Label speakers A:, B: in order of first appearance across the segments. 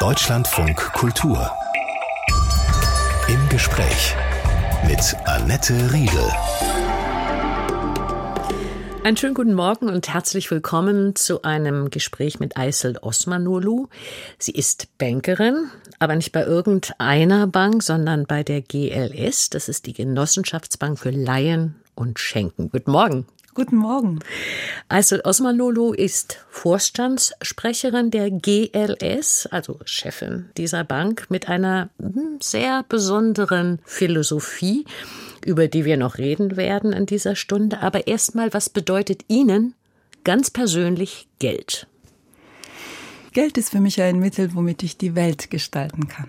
A: Deutschlandfunk Kultur. Im Gespräch mit Annette Riedel.
B: Einen schönen guten Morgen und herzlich willkommen zu einem Gespräch mit Aysel Osmanolu. Sie ist Bankerin, aber nicht bei irgendeiner Bank, sondern bei der GLS. Das ist die Genossenschaftsbank für Laien und Schenken. Guten Morgen.
C: Guten Morgen.
B: Aysel Osmanolu ist Vorstandssprecherin der GLS, also Chefin dieser Bank, mit einer hm, sehr besonderen Philosophie über die wir noch reden werden in dieser Stunde. Aber erstmal, was bedeutet Ihnen ganz persönlich Geld?
C: Geld ist für mich ein Mittel, womit ich die Welt gestalten kann.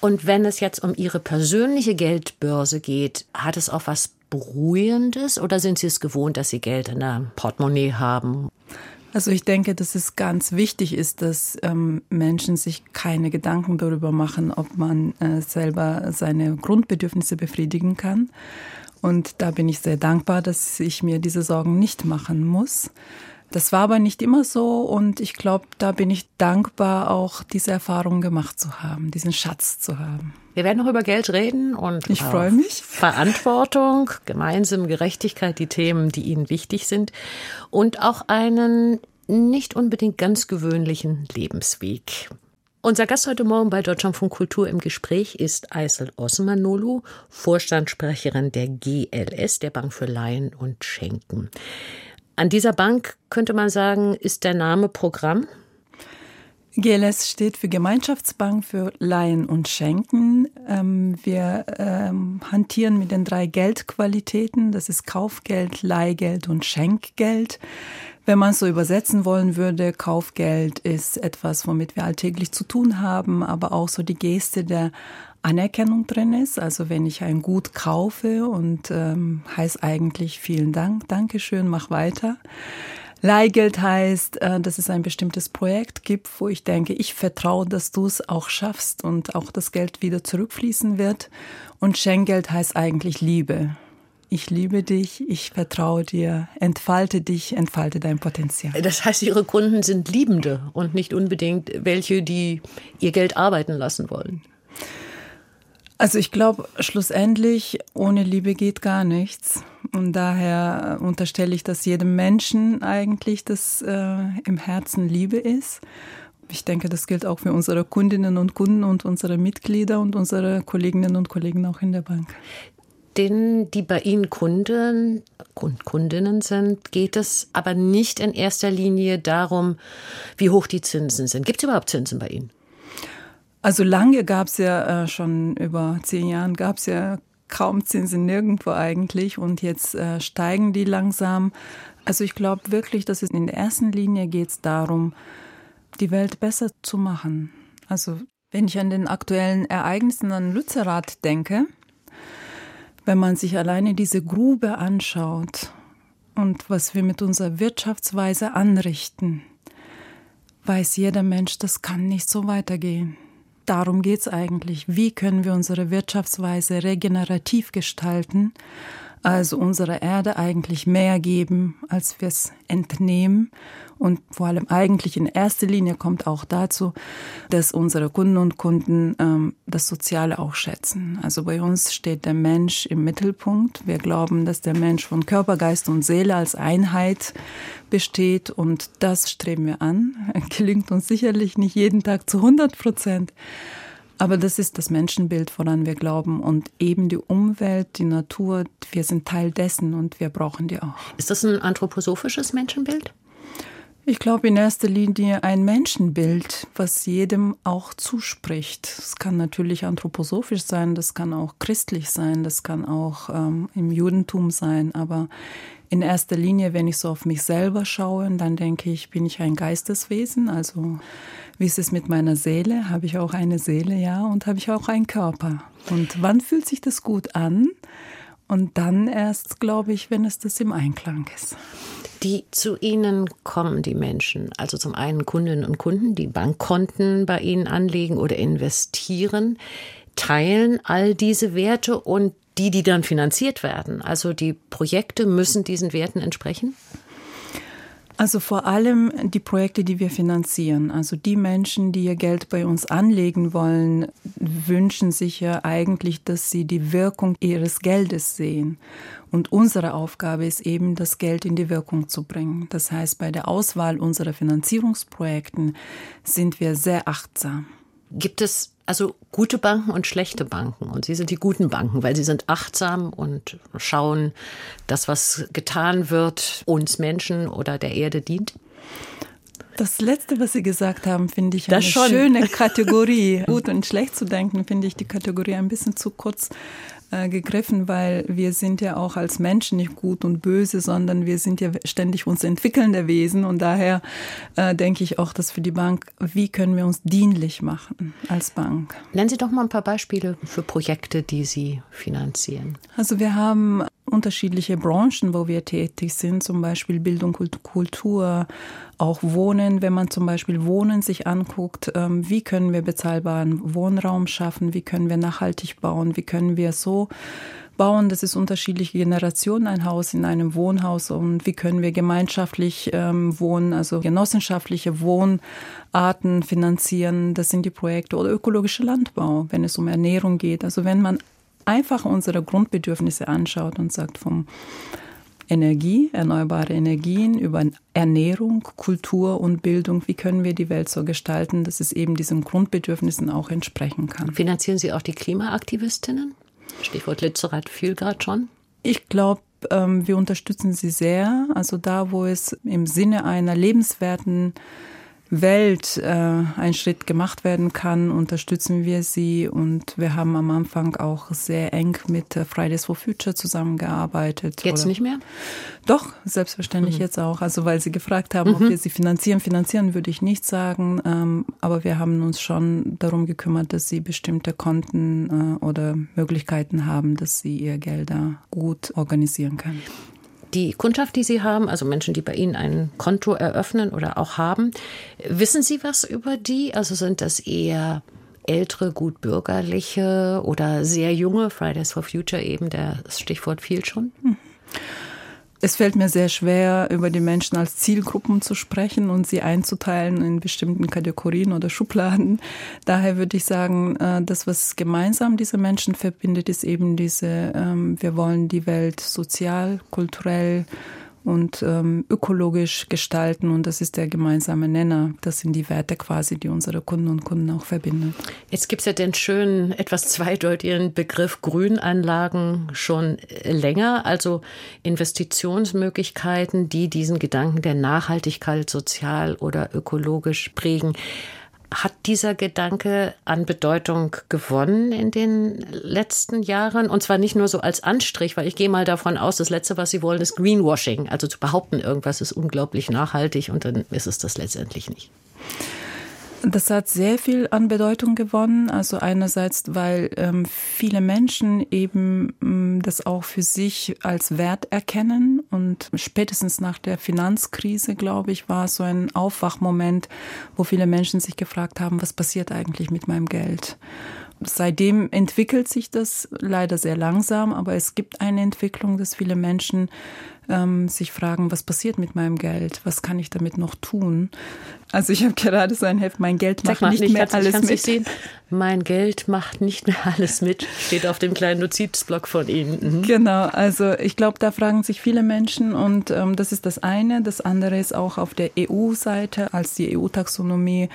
B: Und wenn es jetzt um Ihre persönliche Geldbörse geht, hat es auch was Beruhigendes oder sind Sie es gewohnt, dass Sie Geld in der Portemonnaie haben?
C: Also ich denke, dass es ganz wichtig ist, dass ähm, Menschen sich keine Gedanken darüber machen, ob man äh, selber seine Grundbedürfnisse befriedigen kann. Und da bin ich sehr dankbar, dass ich mir diese Sorgen nicht machen muss. Das war aber nicht immer so und ich glaube, da bin ich dankbar, auch diese Erfahrung gemacht zu haben, diesen Schatz zu haben.
B: Wir werden noch über Geld reden und
C: ich freue mich.
B: Verantwortung, gemeinsame Gerechtigkeit, die Themen, die Ihnen wichtig sind und auch einen nicht unbedingt ganz gewöhnlichen Lebensweg. Unser Gast heute Morgen bei Deutschlandfunk Kultur im Gespräch ist Aysel Osmanolu, Vorstandssprecherin der GLS, der Bank für Laien und Schenken. An dieser Bank könnte man sagen, ist der Name Programm?
C: GLS steht für Gemeinschaftsbank für Leihen und Schenken. Ähm, wir ähm, hantieren mit den drei Geldqualitäten. Das ist Kaufgeld, Leihgeld und Schenkgeld. Wenn man es so übersetzen wollen würde, Kaufgeld ist etwas, womit wir alltäglich zu tun haben, aber auch so die Geste der Anerkennung drin ist. Also wenn ich ein Gut kaufe und ähm, heißt eigentlich vielen Dank, Dankeschön, mach weiter. Leihgeld heißt, äh, dass es ein bestimmtes Projekt gibt, wo ich denke, ich vertraue, dass du es auch schaffst und auch das Geld wieder zurückfließen wird. Und Schenkgeld heißt eigentlich Liebe. Ich liebe dich, ich vertraue dir, entfalte dich, entfalte dein Potenzial.
B: Das heißt, Ihre Kunden sind Liebende und nicht unbedingt welche, die ihr Geld arbeiten lassen wollen.
C: Also ich glaube, schlussendlich, ohne Liebe geht gar nichts. Und daher unterstelle ich, dass jedem Menschen eigentlich das äh, im Herzen Liebe ist. Ich denke, das gilt auch für unsere Kundinnen und Kunden und unsere Mitglieder und unsere Kolleginnen und Kollegen auch in der Bank.
B: Denen, die bei Ihnen Kunden und Kundinnen sind, geht es aber nicht in erster Linie darum, wie hoch die Zinsen sind. Gibt es überhaupt Zinsen bei Ihnen?
C: Also lange gab es ja äh, schon über zehn Jahren gab es ja kaum Zinsen nirgendwo eigentlich und jetzt äh, steigen die langsam. Also ich glaube wirklich, dass es in der ersten Linie geht es darum, die Welt besser zu machen. Also wenn ich an den aktuellen Ereignissen an Lützerath denke, wenn man sich alleine diese Grube anschaut und was wir mit unserer Wirtschaftsweise anrichten, weiß jeder Mensch, das kann nicht so weitergehen darum geht es eigentlich. Wie können wir unsere Wirtschaftsweise regenerativ gestalten? Also unserer Erde eigentlich mehr geben, als wir es entnehmen und vor allem eigentlich in erster Linie kommt auch dazu, dass unsere Kunden und Kunden ähm, das Soziale auch schätzen. Also bei uns steht der Mensch im Mittelpunkt. Wir glauben, dass der Mensch von Körper, Geist und Seele als Einheit besteht und das streben wir an. Gelingt uns sicherlich nicht jeden Tag zu 100 Prozent. Aber das ist das Menschenbild, woran wir glauben. Und eben die Umwelt, die Natur, wir sind Teil dessen und wir brauchen die auch.
B: Ist das ein anthroposophisches Menschenbild?
C: Ich glaube in erster Linie ein Menschenbild, was jedem auch zuspricht. Es kann natürlich anthroposophisch sein, das kann auch christlich sein, das kann auch ähm, im Judentum sein, aber in erster Linie, wenn ich so auf mich selber schaue, dann denke ich, bin ich ein Geisteswesen, also wie ist es mit meiner Seele? Habe ich auch eine Seele, ja, und habe ich auch einen Körper? Und wann fühlt sich das gut an? Und dann erst, glaube ich, wenn es das im Einklang ist
B: die zu Ihnen kommen, die Menschen. Also zum einen Kundinnen und Kunden, die Bankkonten bei Ihnen anlegen oder investieren, teilen all diese Werte und die, die dann finanziert werden. Also die Projekte müssen diesen Werten entsprechen?
C: Also vor allem die Projekte, die wir finanzieren. Also die Menschen, die ihr Geld bei uns anlegen wollen, wünschen sich ja eigentlich, dass sie die Wirkung ihres Geldes sehen. Und unsere Aufgabe ist eben, das Geld in die Wirkung zu bringen. Das heißt, bei der Auswahl unserer Finanzierungsprojekten sind wir sehr achtsam.
B: Gibt es also gute Banken und schlechte Banken. Und Sie sind die guten Banken, weil Sie sind achtsam und schauen, dass was getan wird, uns Menschen oder der Erde dient.
C: Das Letzte, was Sie gesagt haben, finde ich eine schöne Kategorie. Gut und schlecht zu denken, finde ich die Kategorie ein bisschen zu kurz äh, gegriffen, weil wir sind ja auch als Menschen nicht gut und böse, sondern wir sind ja ständig uns entwickelnde Wesen und daher äh, denke ich auch, dass für die Bank, wie können wir uns dienlich machen als Bank?
B: Nennen Sie doch mal ein paar Beispiele für Projekte, die Sie finanzieren.
C: Also wir haben unterschiedliche Branchen, wo wir tätig sind, zum Beispiel Bildung Kultur, auch Wohnen. Wenn man zum Beispiel Wohnen sich anguckt, ähm, wie können wir bezahlbaren Wohnraum schaffen, wie können wir nachhaltig bauen, wie können wir so bauen, dass es unterschiedliche Generationen ein Haus in einem Wohnhaus und wie können wir gemeinschaftlich ähm, wohnen, also genossenschaftliche Wohnarten finanzieren. Das sind die Projekte oder ökologischer Landbau, wenn es um Ernährung geht. Also wenn man einfach unsere Grundbedürfnisse anschaut und sagt vom Energie, erneuerbare Energien, über Ernährung, Kultur und Bildung, wie können wir die Welt so gestalten, dass es eben diesen Grundbedürfnissen auch entsprechen kann.
B: Finanzieren Sie auch die Klimaaktivistinnen? Stichwort Lützerath fiel gerade schon.
C: Ich glaube, ähm, wir unterstützen sie sehr. Also da, wo es im Sinne einer lebenswerten Welt äh, ein Schritt gemacht werden kann, unterstützen wir sie. Und wir haben am Anfang auch sehr eng mit äh, Fridays for Future zusammengearbeitet.
B: Jetzt Oder? nicht mehr?
C: Doch, selbstverständlich mhm. jetzt auch. Also weil Sie gefragt haben, mhm. ob wir sie finanzieren. Finanzieren würde ich nicht sagen, ähm, aber wir haben uns schon darum gekümmert, dass sie bestimmte Konten äh, oder Möglichkeiten haben, dass sie ihr Gelder gut organisieren können
B: die Kundschaft, die Sie haben, also Menschen, die bei Ihnen ein Konto eröffnen oder auch haben, wissen Sie was über die? Also sind das eher ältere, gut bürgerliche oder sehr junge, Fridays for Future eben, das Stichwort fiel schon? Hm.
C: Es fällt mir sehr schwer, über die Menschen als Zielgruppen zu sprechen und sie einzuteilen in bestimmten Kategorien oder Schubladen. Daher würde ich sagen, äh, das, was gemeinsam diese Menschen verbindet, ist eben diese, ähm, wir wollen die Welt sozial, kulturell, und ähm, ökologisch gestalten. Und das ist der gemeinsame Nenner. Das sind die Werte quasi, die unsere Kunden und Kunden auch verbinden.
B: Jetzt gibt es ja den schönen, etwas zweideutigen Begriff Grünanlagen schon länger, also Investitionsmöglichkeiten, die diesen Gedanken der Nachhaltigkeit sozial oder ökologisch prägen. Hat dieser Gedanke an Bedeutung gewonnen in den letzten Jahren? Und zwar nicht nur so als Anstrich, weil ich gehe mal davon aus, das Letzte, was Sie wollen, ist Greenwashing. Also zu behaupten, irgendwas ist unglaublich nachhaltig und dann ist es das letztendlich nicht.
C: Das hat sehr viel an Bedeutung gewonnen. Also einerseits, weil ähm, viele Menschen eben ähm, das auch für sich als Wert erkennen. Und spätestens nach der Finanzkrise, glaube ich, war so ein Aufwachmoment, wo viele Menschen sich gefragt haben, was passiert eigentlich mit meinem Geld? Seitdem entwickelt sich das leider sehr langsam, aber es gibt eine Entwicklung, dass viele Menschen ähm, sich fragen, was passiert mit meinem Geld? Was kann ich damit noch tun? Also ich habe gerade so ein Heft, mein Geld macht nicht, nicht mehr alles mit.
B: Sehen. Mein Geld macht nicht mehr alles mit, steht auf dem kleinen Notizblock von Ihnen.
C: Mhm. Genau, also ich glaube, da fragen sich viele Menschen und ähm, das ist das eine. Das andere ist auch auf der EU-Seite, als die EU-Taxonomie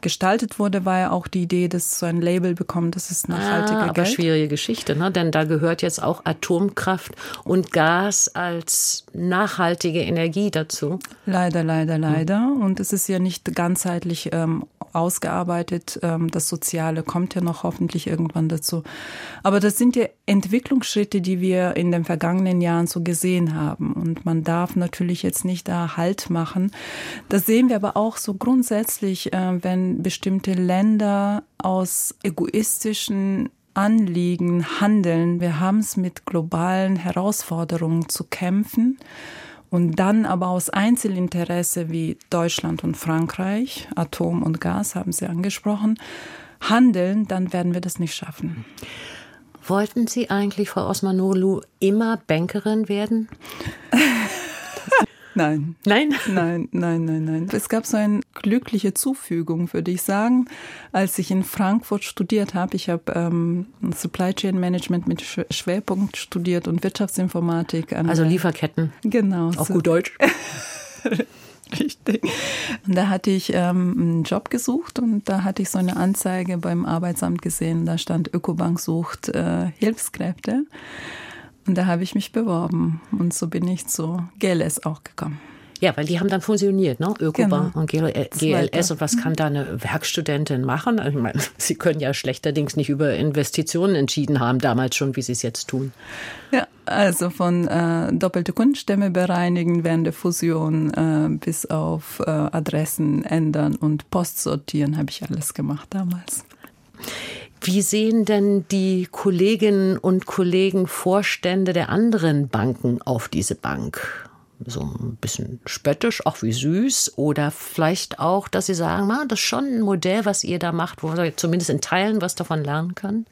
C: gestaltet wurde, war ja auch die Idee, dass so ein Label bekommt, das ist nachhaltiger ah,
B: aber
C: Geld.
B: schwierige Geschichte, ne? denn da gehört jetzt auch Atomkraft und Gas als nachhaltige Energie dazu.
C: Leider, leider, leider. Und es ist ja nicht ganzheitlich ähm, ausgearbeitet. Ähm, das Soziale kommt ja noch hoffentlich irgendwann dazu. Aber das sind ja Entwicklungsschritte, die wir in den vergangenen Jahren so gesehen haben. Und man darf natürlich jetzt nicht da Halt machen. Das sehen wir aber auch so grundsätzlich, äh, wenn bestimmte Länder aus egoistischen Anliegen handeln. Wir haben es mit globalen Herausforderungen zu kämpfen. Und dann aber aus Einzelinteresse wie Deutschland und Frankreich, Atom und Gas haben Sie angesprochen, handeln, dann werden wir das nicht schaffen.
B: Wollten Sie eigentlich, Frau Osmanolu, immer Bankerin werden?
C: Nein.
B: Nein?
C: Nein, nein, nein, nein. Es gab so eine glückliche Zufügung, würde ich sagen, als ich in Frankfurt studiert habe. Ich habe ähm, Supply Chain Management mit Schwerpunkt studiert und Wirtschaftsinformatik.
B: also Lieferketten.
C: Genau.
B: Auf so. gut Deutsch.
C: Richtig. Und da hatte ich ähm, einen Job gesucht und da hatte ich so eine Anzeige beim Arbeitsamt gesehen. Da stand Ökobank sucht äh, Hilfskräfte. Und da habe ich mich beworben. Und so bin ich zu GLS auch gekommen.
B: Ja, weil die haben dann fusioniert, ne? Ökobank genau. und GLS. Und was kann da eine Werkstudentin machen? Ich meine, sie können ja schlechterdings nicht über Investitionen entschieden haben, damals schon, wie sie es jetzt tun.
C: Ja, also von äh, doppelte Kundenstämme bereinigen während der Fusion äh, bis auf äh, Adressen ändern und Post sortieren habe ich alles gemacht damals.
B: Wie sehen denn die Kolleginnen und Kollegen Vorstände der anderen Banken auf diese Bank? so ein bisschen spöttisch, auch wie süß oder vielleicht auch, dass Sie sagen, ah, das ist schon ein Modell, was ihr da macht, wo wir zumindest in Teilen was davon lernen können?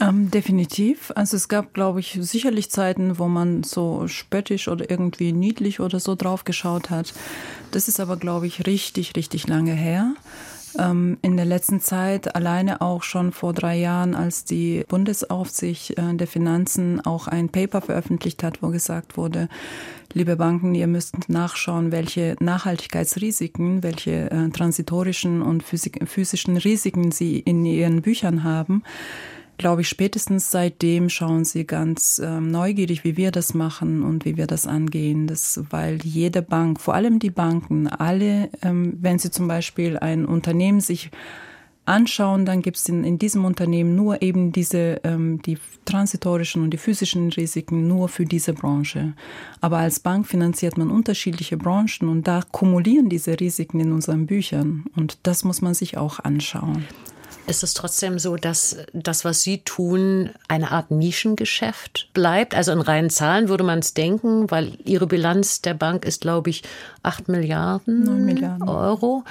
C: Ähm, definitiv. Also es gab, glaube ich, sicherlich Zeiten, wo man so spöttisch oder irgendwie niedlich oder so drauf geschaut hat. Das ist aber, glaube ich, richtig, richtig lange her. Ähm, in der letzten Zeit, alleine auch schon vor drei Jahren, als die Bundesaufsicht äh, der Finanzen auch ein Paper veröffentlicht hat, wo gesagt wurde, liebe Banken, ihr müsst nachschauen, welche Nachhaltigkeitsrisiken, welche äh, transitorischen und physischen Risiken sie in ihren Büchern haben glaube ich, spätestens seitdem schauen sie ganz ähm, neugierig, wie wir das machen und wie wir das angehen. Das, weil jede Bank, vor allem die Banken, alle, ähm, wenn sie zum Beispiel ein Unternehmen sich anschauen, dann gibt es in, in, diesem Unternehmen nur eben diese, ähm, die transitorischen und die physischen Risiken nur für diese Branche. Aber als Bank finanziert man unterschiedliche Branchen und da kumulieren diese Risiken in unseren Büchern. Und das muss man sich auch anschauen
B: ist es trotzdem so, dass das, was Sie tun, eine Art Nischengeschäft bleibt? Also in reinen Zahlen würde man es denken, weil Ihre Bilanz der Bank ist, glaube ich, 8 Milliarden,
C: Milliarden.
B: Euro.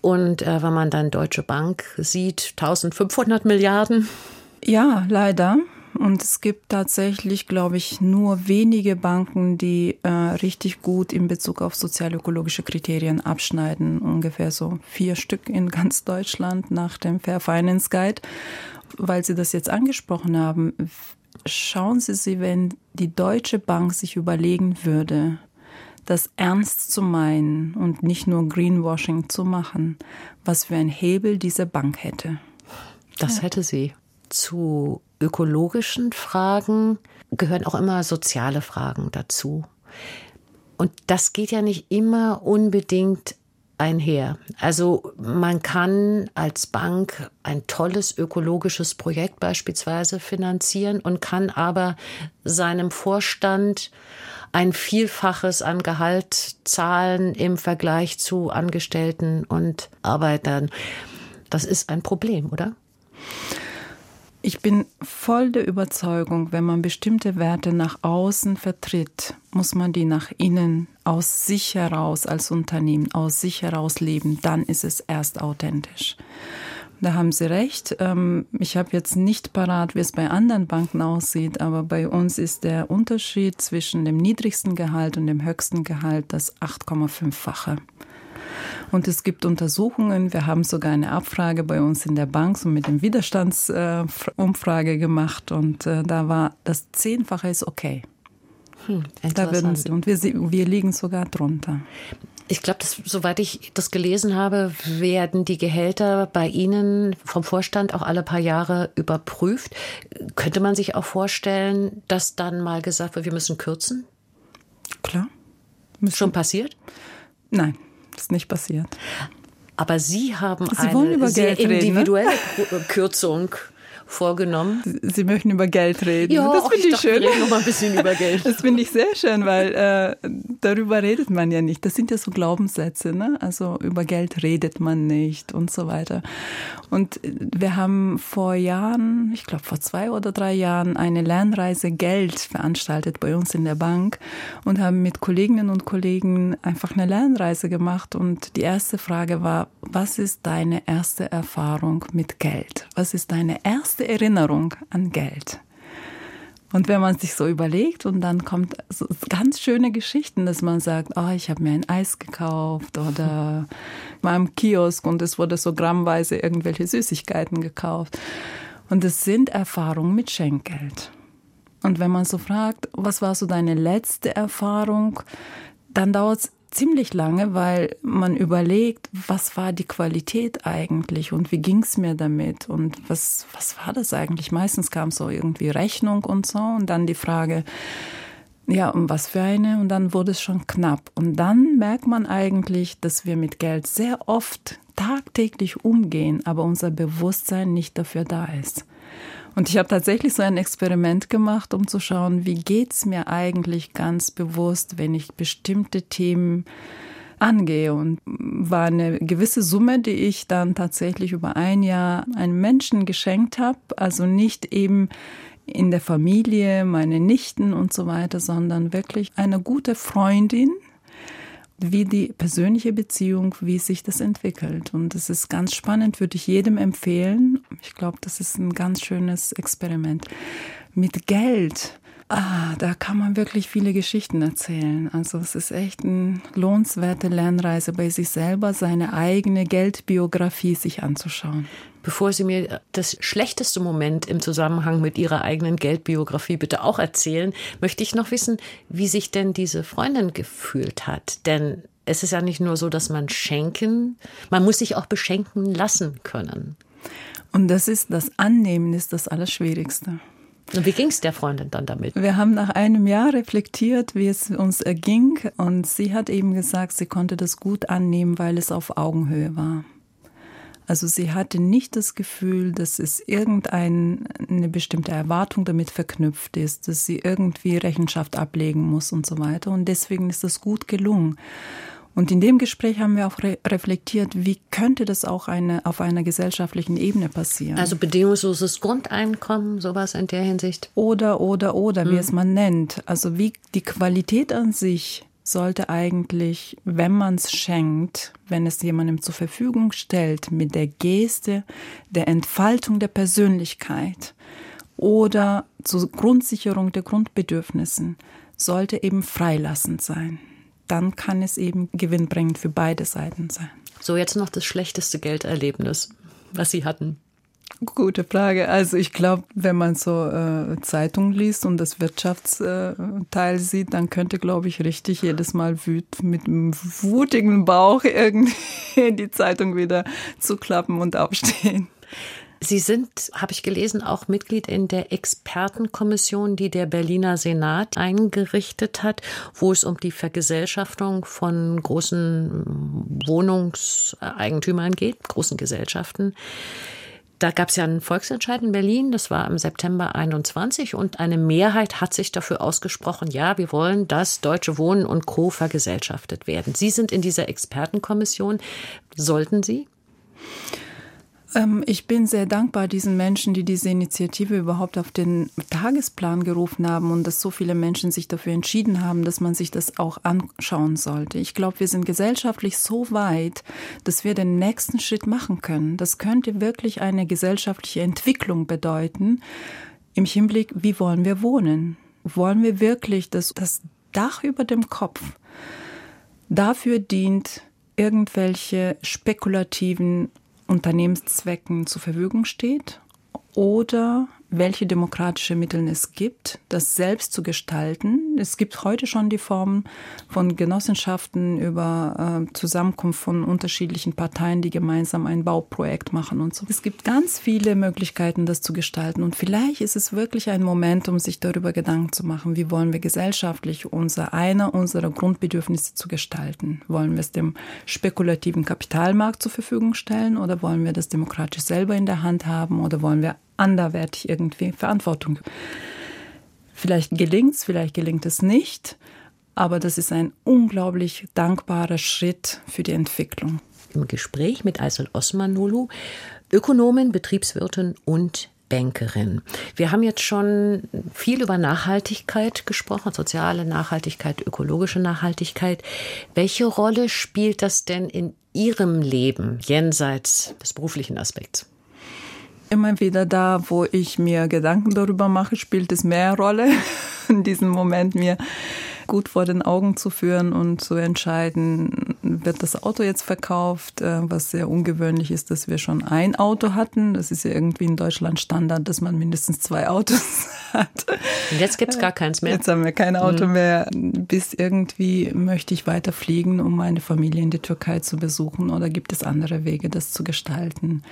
B: Und äh, wenn man dann Deutsche Bank sieht, 1500 Milliarden.
C: Ja, leider. Und es gibt tatsächlich, glaube ich, nur wenige Banken, die äh, richtig gut in Bezug auf sozialökologische Kriterien abschneiden. Ungefähr so vier Stück in ganz Deutschland nach dem Fair Finance Guide. Weil Sie das jetzt angesprochen haben, schauen Sie sich, wenn die Deutsche Bank sich überlegen würde, das ernst zu meinen und nicht nur Greenwashing zu machen, was für ein Hebel diese Bank hätte.
B: Das hätte sie. Zu ökologischen Fragen gehören auch immer soziale Fragen dazu. Und das geht ja nicht immer unbedingt einher. Also man kann als Bank ein tolles ökologisches Projekt beispielsweise finanzieren und kann aber seinem Vorstand ein Vielfaches an Gehalt zahlen im Vergleich zu Angestellten und Arbeitern. Das ist ein Problem, oder?
C: Ich bin voll der Überzeugung, wenn man bestimmte Werte nach außen vertritt, muss man die nach innen aus sich heraus als Unternehmen, aus sich heraus leben. Dann ist es erst authentisch. Da haben Sie recht. Ähm, ich habe jetzt nicht parat, wie es bei anderen Banken aussieht, aber bei uns ist der Unterschied zwischen dem niedrigsten Gehalt und dem höchsten Gehalt das 8,5-fache. Und es gibt Untersuchungen. Wir haben sogar eine Abfrage bei uns in der Bank so mit dem Widerstandsumfrage gemacht. Und äh, da war das Zehnfache ist okay. Hm, da würden sie, und wir, wir liegen sogar drunter.
B: Ich glaube, soweit ich das gelesen habe, werden die Gehälter bei Ihnen vom Vorstand auch alle paar Jahre überprüft. Könnte man sich auch vorstellen, dass dann mal gesagt wird, wir müssen kürzen?
C: Klar.
B: Müssen. Schon passiert?
C: Nein. Ist nicht passiert.
B: Aber Sie haben Sie eine sehr reden, ne? individuelle ne? Kürzung vorgenommen.
C: Sie möchten über Geld reden.
B: Ja, das finde ich, ich schön. noch mal ein bisschen über Geld.
C: Das finde ich sehr schön, weil äh, darüber redet man ja nicht. Das sind ja so Glaubenssätze. Ne? Also über Geld redet man nicht und so weiter. Und wir haben vor Jahren, ich glaube vor zwei oder drei Jahren, eine Lernreise Geld veranstaltet bei uns in der Bank und haben mit Kolleginnen und Kollegen einfach eine Lernreise gemacht. Und die erste Frage war, was ist deine erste Erfahrung mit Geld? Was ist deine erste erste Erinnerung an Geld? Und wenn man sich so überlegt und dann kommt so ganz schöne Geschichten, dass man sagt, oh, ich habe mir ein Eis gekauft oder mal im Kiosk und es wurde so grammweise irgendwelche Süßigkeiten gekauft. Und es sind Erfahrungen mit Schenkgeld. Und wenn man so fragt, was war so deine letzte Erfahrung, dann dauert es ziemlich lange, weil man überlegt, was war die Qualität eigentlich und wie ging es mir damit und was, was war das eigentlich? Meistens kam so irgendwie Rechnung und so und dann die Frage, ja, um was für eine? Und dann wurde es schon knapp. Und dann merkt man eigentlich, dass wir mit Geld sehr oft tagtäglich umgehen, aber unser Bewusstsein nicht dafür da ist. Und ich habe tatsächlich so ein Experiment gemacht, um zu schauen, wie geht's mir eigentlich ganz bewusst, wenn ich bestimmte Themen angehe. Und war eine gewisse Summe, die ich dann tatsächlich über ein Jahr einem Menschen geschenkt habe. Also nicht eben in der Familie, meine Nichten und so weiter, sondern wirklich eine gute Freundin, wie die persönliche Beziehung, wie sich das entwickelt. Und das ist ganz spannend, würde ich jedem empfehlen. Ich glaube, das ist ein ganz schönes Experiment. Mit Geld, ah, da kann man wirklich viele Geschichten erzählen. Also es ist echt eine lohnenswerte Lernreise bei sich selber, seine eigene Geldbiografie sich anzuschauen.
B: Bevor Sie mir das schlechteste Moment im Zusammenhang mit Ihrer eigenen Geldbiografie bitte auch erzählen, möchte ich noch wissen, wie sich denn diese Freundin gefühlt hat. Denn es ist ja nicht nur so, dass man schenken, man muss sich auch beschenken lassen können.
C: Und das ist das Annehmen ist das Allerschwierigste.
B: Und wie ging es der Freundin dann damit?
C: Wir haben nach einem Jahr reflektiert, wie es uns erging. Und sie hat eben gesagt, sie konnte das gut annehmen, weil es auf Augenhöhe war. Also sie hatte nicht das Gefühl, dass es irgendeine bestimmte Erwartung damit verknüpft ist, dass sie irgendwie Rechenschaft ablegen muss und so weiter. Und deswegen ist das gut gelungen. Und in dem Gespräch haben wir auch re reflektiert, wie könnte das auch eine, auf einer gesellschaftlichen Ebene passieren.
B: Also bedingungsloses Grundeinkommen, sowas in der Hinsicht.
C: Oder, oder, oder, mhm. wie es man nennt. Also wie die Qualität an sich sollte eigentlich, wenn man es schenkt, wenn es jemandem zur Verfügung stellt, mit der Geste der Entfaltung der Persönlichkeit oder zur Grundsicherung der Grundbedürfnissen, sollte eben freilassend sein. Dann kann es eben gewinnbringend für beide Seiten sein.
B: So, jetzt noch das schlechteste Gelderlebnis, was Sie hatten.
C: Gute Frage. Also ich glaube, wenn man so äh, Zeitung liest und das Wirtschaftsteil sieht, dann könnte, glaube ich, richtig jedes Mal wüt mit einem wutigen Bauch irgendwie die Zeitung wieder zuklappen und aufstehen.
B: Sie sind, habe ich gelesen, auch Mitglied in der Expertenkommission, die der Berliner Senat eingerichtet hat, wo es um die Vergesellschaftung von großen Wohnungseigentümern geht, großen Gesellschaften. Da gab es ja einen Volksentscheid in Berlin, das war im September 21 und eine Mehrheit hat sich dafür ausgesprochen, ja, wir wollen, dass Deutsche Wohnen und Co. vergesellschaftet werden. Sie sind in dieser Expertenkommission. Sollten Sie?
C: Ähm, ich bin sehr dankbar diesen Menschen, die diese Initiative überhaupt auf den Tagesplan gerufen haben und dass so viele Menschen sich dafür entschieden haben, dass man sich das auch anschauen sollte. Ich glaube, wir sind gesellschaftlich so weit, dass wir den nächsten Schritt machen können. Das könnte wirklich eine gesellschaftliche Entwicklung bedeuten im Hinblick, wie wollen wir wohnen? Wollen wir wirklich, dass das Dach über dem Kopf dafür dient, irgendwelche spekulativen Unternehmenszwecken zur Verfügung steht oder welche demokratische Mittel es gibt, das selbst zu gestalten. Es gibt heute schon die Formen von Genossenschaften über äh, Zusammenkunft von unterschiedlichen Parteien, die gemeinsam ein Bauprojekt machen und so. Es gibt ganz viele Möglichkeiten, das zu gestalten. Und vielleicht ist es wirklich ein Moment, um sich darüber Gedanken zu machen, wie wollen wir gesellschaftlich unser einer unserer Grundbedürfnisse zu gestalten. Wollen wir es dem spekulativen Kapitalmarkt zur Verfügung stellen oder wollen wir das demokratisch selber in der Hand haben oder wollen wir anderwertig irgendwie Verantwortung. Vielleicht gelingt es, vielleicht gelingt es nicht, aber das ist ein unglaublich dankbarer Schritt für die Entwicklung.
B: Im Gespräch mit Aysel Osmanulu, Ökonomin, Betriebswirtin und Bankerin. Wir haben jetzt schon viel über Nachhaltigkeit gesprochen, soziale Nachhaltigkeit, ökologische Nachhaltigkeit. Welche Rolle spielt das denn in Ihrem Leben jenseits des beruflichen Aspekts?
C: Immer wieder da, wo ich mir Gedanken darüber mache, spielt es mehr Rolle, in diesem Moment mir gut vor den Augen zu führen und zu entscheiden, wird das Auto jetzt verkauft, äh, was sehr ungewöhnlich ist, dass wir schon ein Auto hatten. Das ist ja irgendwie in Deutschland Standard, dass man mindestens zwei Autos hat.
B: Und jetzt gibt es gar keins mehr.
C: Jetzt haben wir kein Auto mhm. mehr. Bis irgendwie möchte ich weiter fliegen, um meine Familie in die Türkei zu besuchen oder gibt es andere Wege, das zu gestalten?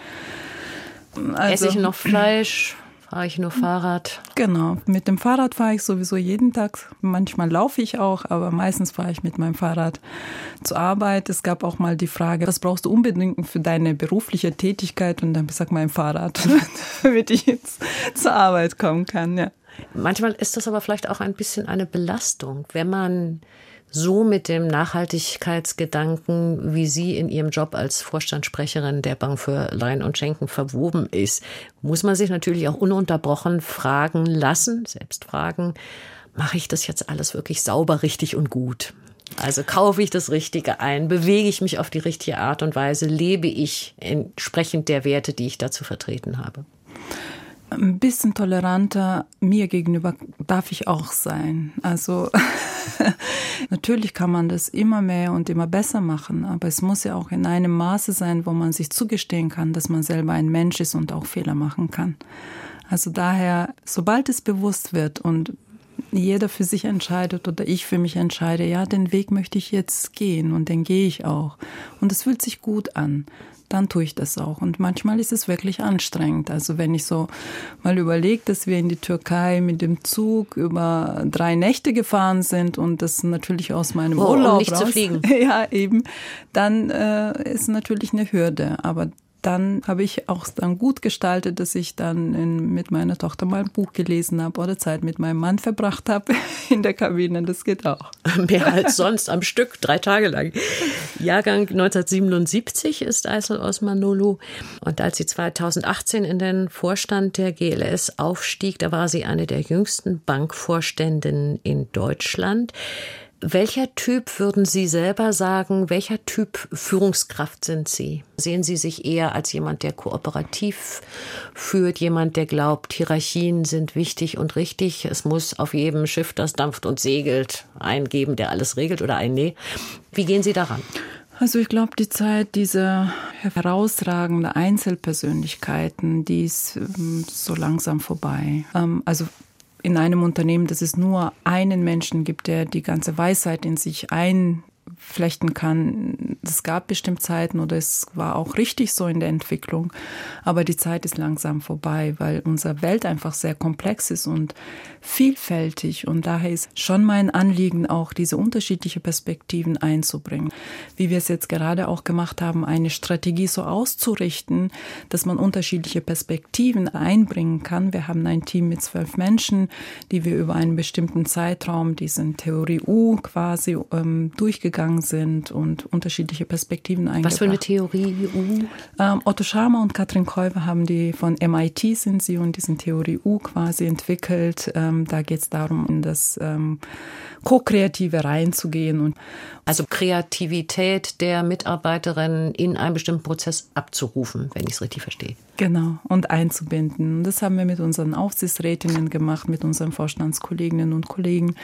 B: Also, Esse ich noch Fleisch? Fahre ich nur Fahrrad?
C: Genau, mit dem Fahrrad fahre ich sowieso jeden Tag. Manchmal laufe ich auch, aber meistens fahre ich mit meinem Fahrrad zur Arbeit. Es gab auch mal die Frage, was brauchst du unbedingt für deine berufliche Tätigkeit? Und dann gesagt, mein Fahrrad, damit ich jetzt zur Arbeit kommen kann. Ja.
B: Manchmal ist das aber vielleicht auch ein bisschen eine Belastung, wenn man so mit dem Nachhaltigkeitsgedanken, wie sie in ihrem Job als Vorstandssprecherin der Bank für Leihen und Schenken verwoben ist, muss man sich natürlich auch ununterbrochen fragen lassen, selbst fragen, mache ich das jetzt alles wirklich sauber, richtig und gut? Also kaufe ich das Richtige ein, bewege ich mich auf die richtige Art und Weise, lebe ich entsprechend der Werte, die ich dazu vertreten habe
C: ein bisschen toleranter mir gegenüber darf ich auch sein. Also natürlich kann man das immer mehr und immer besser machen, aber es muss ja auch in einem Maße sein, wo man sich zugestehen kann, dass man selber ein Mensch ist und auch Fehler machen kann. Also daher, sobald es bewusst wird und jeder für sich entscheidet oder ich für mich entscheide, ja, den Weg möchte ich jetzt gehen und den gehe ich auch. Und es fühlt sich gut an dann tue ich das auch. Und manchmal ist es wirklich anstrengend. Also wenn ich so mal überlege, dass wir in die Türkei mit dem Zug über drei Nächte gefahren sind und das natürlich aus meinem oh, Urlaub
B: um nicht
C: raus,
B: zu fliegen.
C: ja eben, dann äh, ist natürlich eine Hürde. Aber dann habe ich auch dann gut gestaltet, dass ich dann in, mit meiner Tochter mal ein Buch gelesen habe oder Zeit mit meinem Mann verbracht habe in der Kabine. Das geht auch.
B: Mehr als sonst am Stück, drei Tage lang. Jahrgang 1977 ist Eisel Osman Nolu. Und als sie 2018 in den Vorstand der GLS aufstieg, da war sie eine der jüngsten Bankvorständinnen in Deutschland. Welcher Typ würden Sie selber sagen, welcher Typ Führungskraft sind Sie? Sehen Sie sich eher als jemand, der kooperativ führt, jemand, der glaubt, Hierarchien sind wichtig und richtig, es muss auf jedem Schiff, das dampft und segelt, einen geben, der alles regelt oder ein Nee? Wie gehen Sie daran?
C: Also ich glaube, die Zeit dieser herausragenden Einzelpersönlichkeiten, die ist ähm, so langsam vorbei. Ähm, also in einem Unternehmen, dass es nur einen Menschen gibt, der die ganze Weisheit in sich ein flechten kann. Es gab bestimmt Zeiten oder es war auch richtig so in der Entwicklung, aber die Zeit ist langsam vorbei, weil unsere Welt einfach sehr komplex ist und vielfältig und daher ist schon mein Anliegen auch diese unterschiedlichen Perspektiven einzubringen. Wie wir es jetzt gerade auch gemacht haben, eine Strategie so auszurichten, dass man unterschiedliche Perspektiven einbringen kann. Wir haben ein Team mit zwölf Menschen, die wir über einen bestimmten Zeitraum diesen Theorie U quasi ähm, durchgegangen gegangen sind und unterschiedliche Perspektiven eingebracht.
B: Was für eine Theorie U?
C: Ähm, Otto Schama und Katrin Käufer haben die von MIT sind sie und diesen Theorie U quasi entwickelt. Ähm, da geht es darum, in das ähm, Co-Kreative reinzugehen. Und
B: also Kreativität der Mitarbeiterin in einen bestimmten Prozess abzurufen, wenn ich es richtig verstehe.
C: Genau, und einzubinden. Das haben wir mit unseren Aufsichtsrätinnen gemacht, mit unseren Vorstandskolleginnen und Kollegen.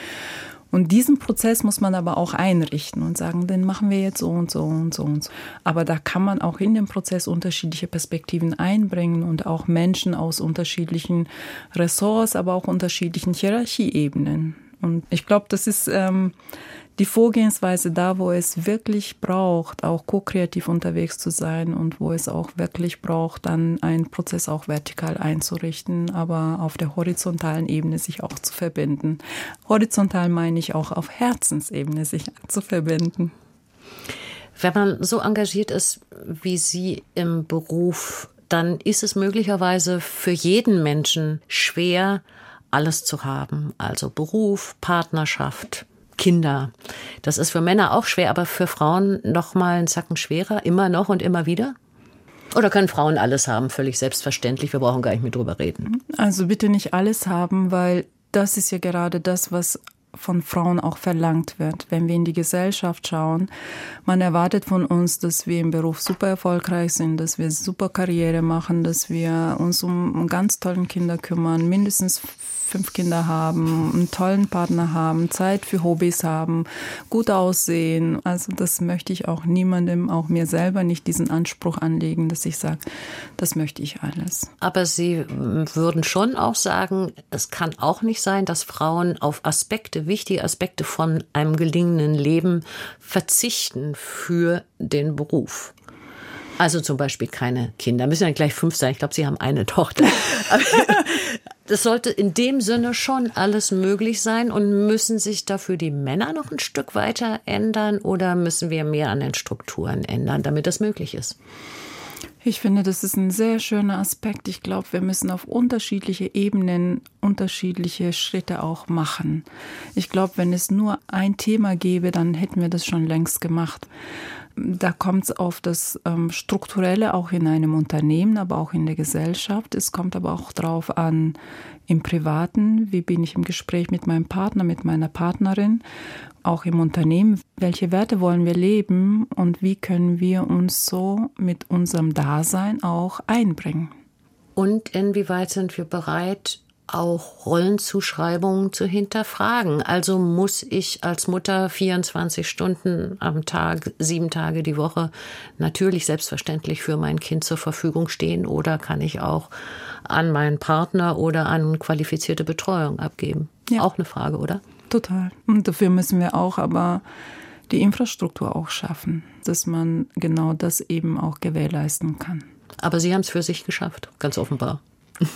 C: Und diesen Prozess muss man aber auch einrichten und sagen, den machen wir jetzt so und so und so und so. Aber da kann man auch in den Prozess unterschiedliche Perspektiven einbringen und auch Menschen aus unterschiedlichen Ressorts, aber auch unterschiedlichen Hierarchieebenen. Und ich glaube, das ist ähm, die Vorgehensweise da, wo es wirklich braucht, auch ko-kreativ unterwegs zu sein und wo es auch wirklich braucht, dann einen Prozess auch vertikal einzurichten, aber auf der horizontalen Ebene sich auch zu verbinden. Horizontal meine ich auch auf Herzensebene sich zu verbinden.
B: Wenn man so engagiert ist wie Sie im Beruf, dann ist es möglicherweise für jeden Menschen schwer, alles zu haben. Also Beruf, Partnerschaft, Kinder. Das ist für Männer auch schwer, aber für Frauen noch mal einen Zacken schwerer, immer noch und immer wieder? Oder können Frauen alles haben? Völlig selbstverständlich. Wir brauchen gar nicht mehr drüber reden.
C: Also bitte nicht alles haben, weil das ist ja gerade das, was von Frauen auch verlangt wird. Wenn wir in die Gesellschaft schauen, man erwartet von uns, dass wir im Beruf super erfolgreich sind, dass wir super Karriere machen, dass wir uns um ganz tollen Kinder kümmern, mindestens fünf Kinder haben, einen tollen Partner haben, Zeit für Hobbys haben, gut aussehen. Also das möchte ich auch niemandem, auch mir selber nicht diesen Anspruch anlegen, dass ich sage, das möchte ich alles.
B: Aber Sie würden schon auch sagen, es kann auch nicht sein, dass Frauen auf Aspekte, wichtige Aspekte von einem gelingenden Leben verzichten für den Beruf. Also zum Beispiel keine Kinder. Müssen ja gleich fünf sein. Ich glaube, Sie haben eine Tochter. das sollte in dem Sinne schon alles möglich sein und müssen sich dafür die Männer noch ein Stück weiter ändern oder müssen wir mehr an den Strukturen ändern, damit das möglich ist?
C: Ich finde, das ist ein sehr schöner Aspekt. Ich glaube, wir müssen auf unterschiedliche Ebenen unterschiedliche Schritte auch machen. Ich glaube, wenn es nur ein Thema gäbe, dann hätten wir das schon längst gemacht da kommt es auf das ähm, Strukturelle auch in einem Unternehmen, aber auch in der Gesellschaft. Es kommt aber auch darauf an, im Privaten, wie bin ich im Gespräch mit meinem Partner, mit meiner Partnerin, auch im Unternehmen, welche Werte wollen wir leben und wie können wir uns so mit unserem Dasein auch einbringen.
B: Und inwieweit sind wir bereit, auch Rollenzuschreibungen zu hinterfragen. Also muss ich als Mutter 24 Stunden am Tag, sieben Tage die Woche natürlich selbstverständlich für mein Kind zur Verfügung stehen oder kann ich auch an meinen Partner oder an qualifizierte Betreuung abgeben? Ja. Auch eine Frage, oder?
C: Total. Und dafür müssen wir auch aber die Infrastruktur auch schaffen, dass man genau das eben auch gewährleisten kann.
B: Aber Sie haben es für sich geschafft, ganz offenbar.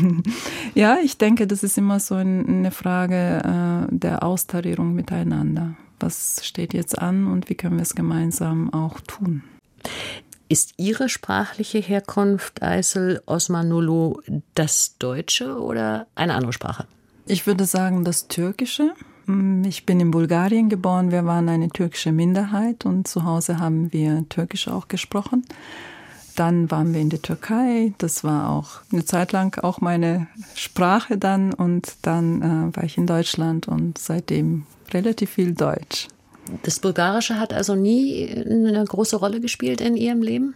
C: ja, ich denke, das ist immer so eine Frage äh, der Austarierung miteinander. Was steht jetzt an und wie können wir es gemeinsam auch tun?
B: Ist Ihre sprachliche Herkunft, Eisel Osmanulu, das Deutsche oder eine andere Sprache?
C: Ich würde sagen, das Türkische. Mm, ich bin in Bulgarien geboren. Wir waren eine türkische Minderheit und zu Hause haben wir Türkisch auch gesprochen. Dann waren wir in der Türkei. Das war auch eine Zeit lang auch meine Sprache dann. Und dann äh, war ich in Deutschland und seitdem relativ viel Deutsch.
B: Das Bulgarische hat also nie eine große Rolle gespielt in Ihrem Leben?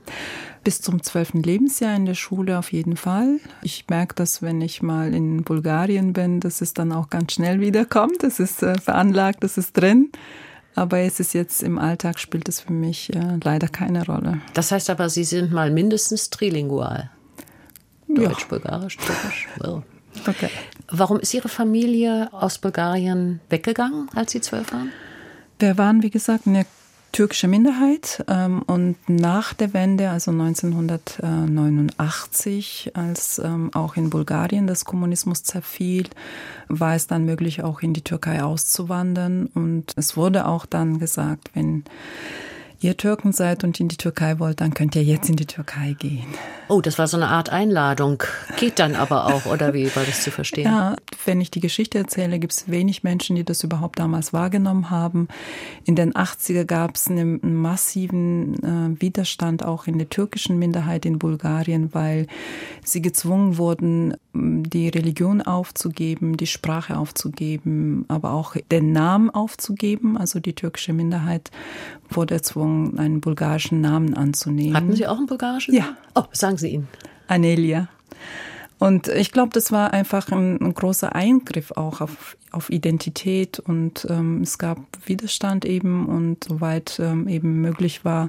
C: Bis zum zwölften Lebensjahr in der Schule auf jeden Fall. Ich merke das, wenn ich mal in Bulgarien bin, dass es dann auch ganz schnell wiederkommt. Das ist äh, veranlagt, das ist drin. Aber es ist jetzt im Alltag spielt es für mich äh, leider keine Rolle.
B: Das heißt aber, Sie sind mal mindestens trilingual. Deutsch, ja. Bulgarisch, Türkisch. Well. Okay. Warum ist Ihre Familie aus Bulgarien weggegangen, als Sie zwölf waren?
C: Wir waren, wie gesagt, eine türkische Minderheit. Ähm, und nach der Wende, also 1989, als ähm, auch in Bulgarien das Kommunismus zerfiel, war es dann möglich, auch in die Türkei auszuwandern. Und es wurde auch dann gesagt, wenn ihr Türken seid und in die Türkei wollt, dann könnt ihr jetzt in die Türkei gehen.
B: Oh, das war so eine Art Einladung. Geht dann aber auch, oder wie war das zu verstehen?
C: Ja, wenn ich die Geschichte erzähle, gibt es wenig Menschen, die das überhaupt damals wahrgenommen haben. In den 80er gab es einen massiven äh, Widerstand auch in der türkischen Minderheit in Bulgarien, weil sie gezwungen wurden, die Religion aufzugeben, die Sprache aufzugeben, aber auch den Namen aufzugeben. Also die türkische Minderheit wurde erzwungen, einen bulgarischen Namen anzunehmen.
B: Hatten Sie auch einen bulgarischen?
C: Ja.
B: Oh, sagen Sie ihn.
C: Anelia. Und ich glaube, das war einfach ein, ein, großer Eingriff auch auf, auf Identität und ähm, es gab Widerstand eben und soweit ähm, eben möglich war,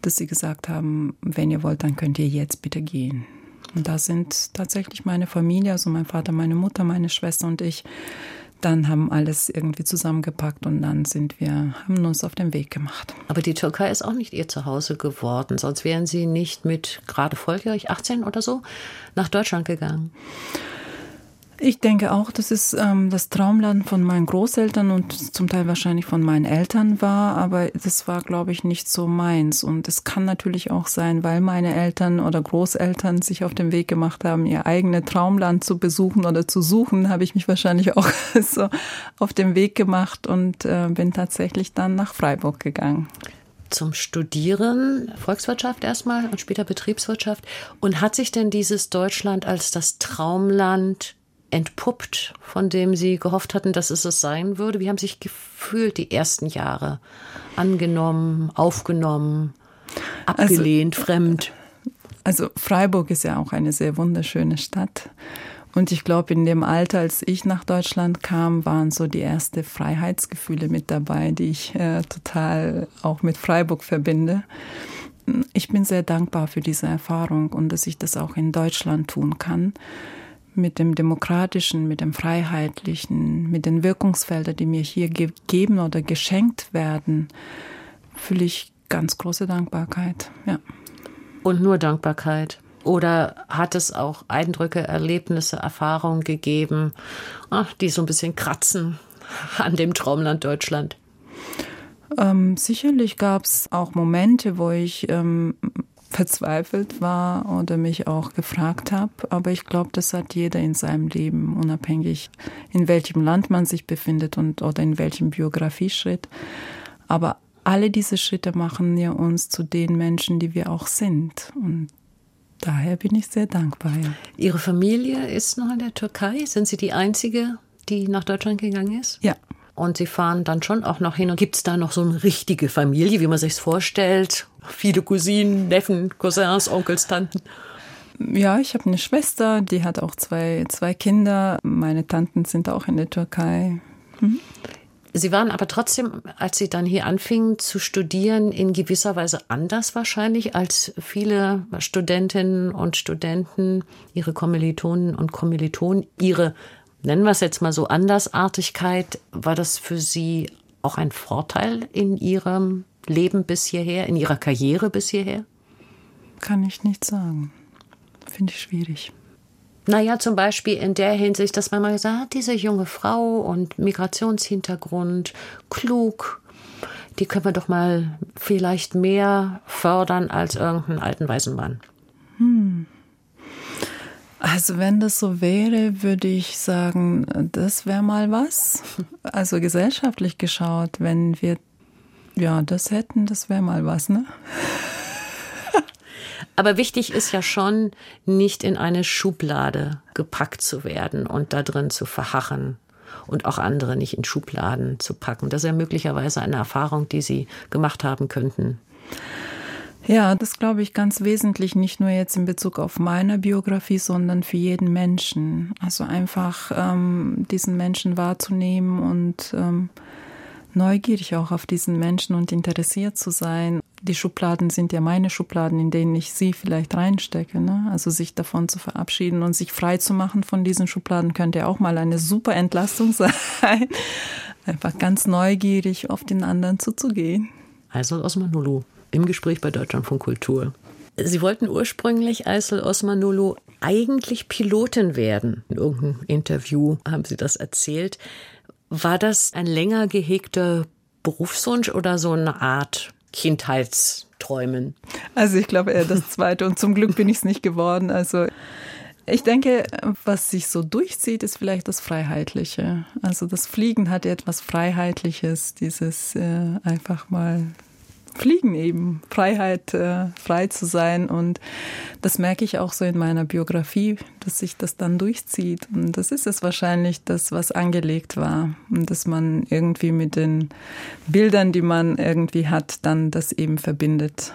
C: dass sie gesagt haben, wenn ihr wollt, dann könnt ihr jetzt bitte gehen. Und da sind tatsächlich meine Familie, also mein Vater, meine Mutter, meine Schwester und ich, dann haben alles irgendwie zusammengepackt und dann sind wir, haben uns auf den Weg gemacht.
B: Aber die Türkei ist auch nicht ihr Zuhause geworden, sonst wären Sie nicht mit gerade volljährig 18 oder so nach Deutschland gegangen.
C: Ich denke auch, dass es ähm, das Traumland von meinen Großeltern und zum Teil wahrscheinlich von meinen Eltern war, aber das war, glaube ich, nicht so meins. Und es kann natürlich auch sein, weil meine Eltern oder Großeltern sich auf den Weg gemacht haben, ihr eigenes Traumland zu besuchen oder zu suchen, habe ich mich wahrscheinlich auch so auf den Weg gemacht und äh, bin tatsächlich dann nach Freiburg gegangen
B: zum Studieren, Volkswirtschaft erstmal und später Betriebswirtschaft. Und hat sich denn dieses Deutschland als das Traumland entpuppt, von dem Sie gehofft hatten, dass es es sein würde? Wie haben Sie sich gefühlt die ersten Jahre? Angenommen, aufgenommen, abgelehnt, also, fremd?
C: Also Freiburg ist ja auch eine sehr wunderschöne Stadt. Und ich glaube, in dem Alter, als ich nach Deutschland kam, waren so die ersten Freiheitsgefühle mit dabei, die ich äh, total auch mit Freiburg verbinde. Ich bin sehr dankbar für diese Erfahrung und dass ich das auch in Deutschland tun kann. Mit dem Demokratischen, mit dem Freiheitlichen, mit den Wirkungsfeldern, die mir hier gegeben oder geschenkt werden, fühle ich ganz große Dankbarkeit. Ja.
B: Und nur Dankbarkeit. Oder hat es auch Eindrücke, Erlebnisse, Erfahrungen gegeben, ach, die so ein bisschen kratzen an dem Traumland Deutschland?
C: Ähm, sicherlich gab es auch Momente, wo ich ähm, verzweifelt war oder mich auch gefragt habe. Aber ich glaube, das hat jeder in seinem Leben, unabhängig in welchem Land man sich befindet und oder in welchem Biografieschritt. Aber alle diese Schritte machen ja uns zu den Menschen, die wir auch sind. Und daher bin ich sehr dankbar. Ja.
B: Ihre Familie ist noch in der Türkei. Sind Sie die Einzige, die nach Deutschland gegangen ist?
C: Ja.
B: Und Sie fahren dann schon auch noch hin. Und gibt es da noch so eine richtige Familie, wie man sich vorstellt? Viele Cousinen, Neffen, Cousins, Onkels, Tanten?
C: Ja, ich habe eine Schwester, die hat auch zwei, zwei Kinder. Meine Tanten sind auch in der Türkei.
B: Hm? Sie waren aber trotzdem, als Sie dann hier anfingen zu studieren, in gewisser Weise anders wahrscheinlich als viele Studentinnen und Studenten, Ihre Kommilitonen und Kommilitonen. Ihre, nennen wir es jetzt mal so, Andersartigkeit, war das für Sie auch ein Vorteil in Ihrem Leben bis hierher, in Ihrer Karriere bis hierher?
C: Kann ich nicht sagen. Finde ich schwierig.
B: Naja, zum Beispiel in der Hinsicht, dass man mal gesagt hat, diese junge Frau und Migrationshintergrund, klug, die können wir doch mal vielleicht mehr fördern als irgendeinen alten weißen Mann. Hm.
C: Also wenn das so wäre, würde ich sagen, das wäre mal was. Also gesellschaftlich geschaut, wenn wir ja das hätten, das wäre mal was, ne?
B: Aber wichtig ist ja schon, nicht in eine Schublade gepackt zu werden und da drin zu verharren und auch andere nicht in Schubladen zu packen. Das ist ja möglicherweise eine Erfahrung, die Sie gemacht haben könnten.
C: Ja, das glaube ich ganz wesentlich, nicht nur jetzt in Bezug auf meine Biografie, sondern für jeden Menschen. Also einfach ähm, diesen Menschen wahrzunehmen und ähm, neugierig auch auf diesen Menschen und interessiert zu sein. Die Schubladen sind ja meine Schubladen, in denen ich sie vielleicht reinstecke. Ne? Also sich davon zu verabschieden und sich frei zu machen von diesen Schubladen könnte ja auch mal eine super Entlastung sein. Einfach ganz neugierig auf den anderen zuzugehen.
B: Aysel Osmanulu im Gespräch bei Deutschlandfunk Kultur. Sie wollten ursprünglich Aysel Osmanulu eigentlich Pilotin werden. In irgendeinem Interview haben Sie das erzählt. War das ein länger gehegter Berufswunsch oder so eine Art Kindheitsträumen?
C: Also ich glaube eher das Zweite und zum Glück bin ich es nicht geworden. Also ich denke, was sich so durchzieht, ist vielleicht das Freiheitliche. Also das Fliegen hat etwas Freiheitliches, dieses äh, einfach mal Fliegen eben, Freiheit, äh, frei zu sein. Und das merke ich auch so in meiner Biografie, dass sich das dann durchzieht. Und das ist es wahrscheinlich, das, was angelegt war. Und dass man irgendwie mit den Bildern, die man irgendwie hat, dann das eben verbindet.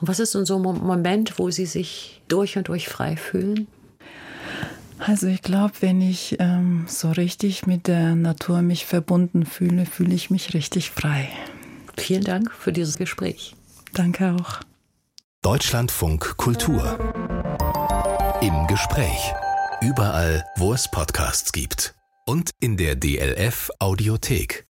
B: Und was ist denn so ein Moment, wo Sie sich durch und durch frei fühlen?
C: Also ich glaube, wenn ich ähm, so richtig mit der Natur mich verbunden fühle, fühle ich mich richtig frei.
B: Vielen Dank für dieses Gespräch.
C: Danke auch.
A: Deutschlandfunk Kultur. Im Gespräch. Überall, wo es Podcasts gibt. Und in der DLF Audiothek.